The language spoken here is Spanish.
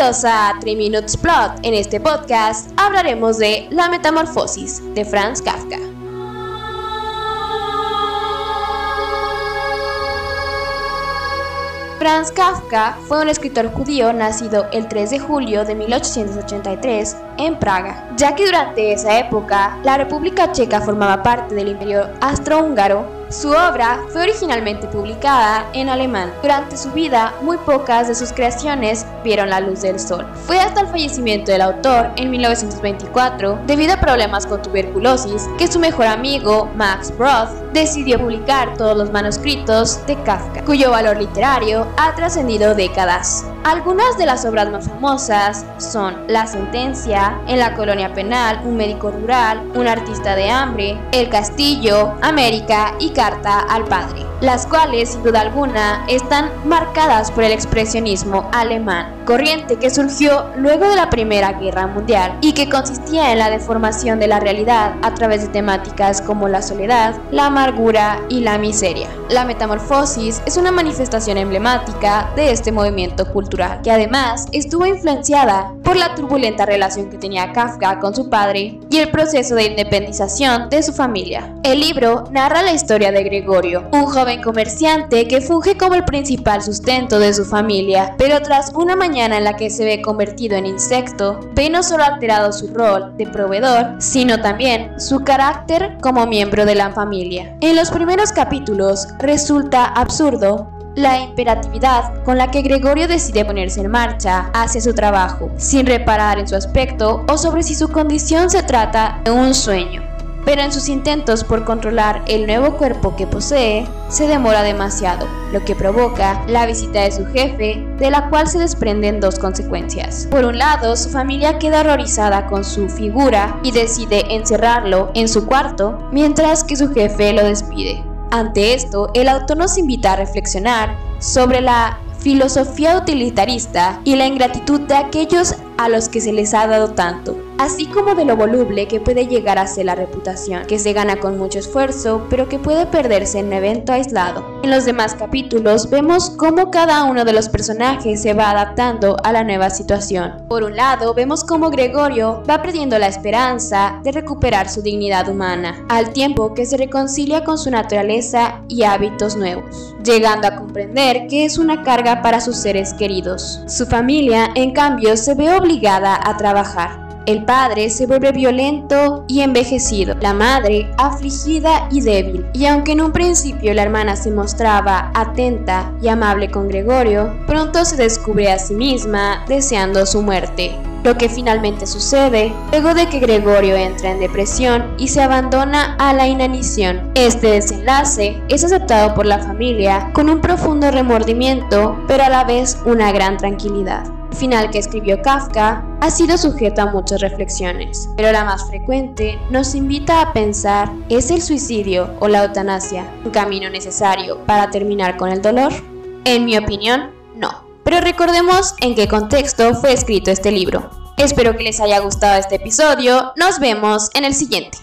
Bienvenidos a 3 Minutes Plot. En este podcast hablaremos de La Metamorfosis de Franz Kafka. Franz Kafka fue un escritor judío nacido el 3 de julio de 1883 en Praga, ya que durante esa época la República Checa formaba parte del Imperio Austrohúngaro su obra fue originalmente publicada en alemán. Durante su vida, muy pocas de sus creaciones vieron la luz del sol. Fue hasta el fallecimiento del autor en 1924, debido a problemas con tuberculosis, que su mejor amigo, Max Brod, decidió publicar todos los manuscritos de Kafka, cuyo valor literario ha trascendido décadas. Algunas de las obras más famosas son La sentencia, En la colonia penal, Un médico rural, Un artista de hambre, El castillo, América y Carta al padre, las cuales sin duda alguna están marcadas por el expresionismo alemán, corriente que surgió luego de la Primera Guerra Mundial y que consistía en la deformación de la realidad a través de temáticas como la soledad, la amargura y la miseria. La metamorfosis es una manifestación emblemática de este movimiento cultural que además estuvo influenciada por la turbulenta relación que tenía Kafka con su padre y el proceso de independización de su familia. El libro narra la historia de Gregorio, un joven comerciante que funge como el principal sustento de su familia, pero tras una mañana en la que se ve convertido en insecto, ve no solo alterado su rol de proveedor, sino también su carácter como miembro de la familia. En los primeros capítulos resulta absurdo la imperatividad con la que Gregorio decide ponerse en marcha hacia su trabajo, sin reparar en su aspecto o sobre si su condición se trata de un sueño. Pero en sus intentos por controlar el nuevo cuerpo que posee, se demora demasiado, lo que provoca la visita de su jefe, de la cual se desprenden dos consecuencias. Por un lado, su familia queda horrorizada con su figura y decide encerrarlo en su cuarto, mientras que su jefe lo despide. Ante esto, el autor nos invita a reflexionar sobre la filosofía utilitarista y la ingratitud de aquellos a los que se les ha dado tanto, así como de lo voluble que puede llegar a ser la reputación, que se gana con mucho esfuerzo, pero que puede perderse en un evento aislado. En los demás capítulos vemos cómo cada uno de los personajes se va adaptando a la nueva situación. Por un lado, vemos cómo Gregorio va perdiendo la esperanza de recuperar su dignidad humana, al tiempo que se reconcilia con su naturaleza y hábitos nuevos, llegando a comprender que es una carga para sus seres queridos. Su familia, en cambio, se ve obligada obligada a trabajar. El padre se vuelve violento y envejecido, la madre afligida y débil. Y aunque en un principio la hermana se mostraba atenta y amable con Gregorio, pronto se descubre a sí misma deseando su muerte. Lo que finalmente sucede luego de que Gregorio entra en depresión y se abandona a la inanición. Este desenlace es aceptado por la familia con un profundo remordimiento, pero a la vez una gran tranquilidad final que escribió Kafka ha sido sujeto a muchas reflexiones, pero la más frecuente nos invita a pensar, ¿es el suicidio o la eutanasia un camino necesario para terminar con el dolor? En mi opinión, no. Pero recordemos en qué contexto fue escrito este libro. Espero que les haya gustado este episodio, nos vemos en el siguiente.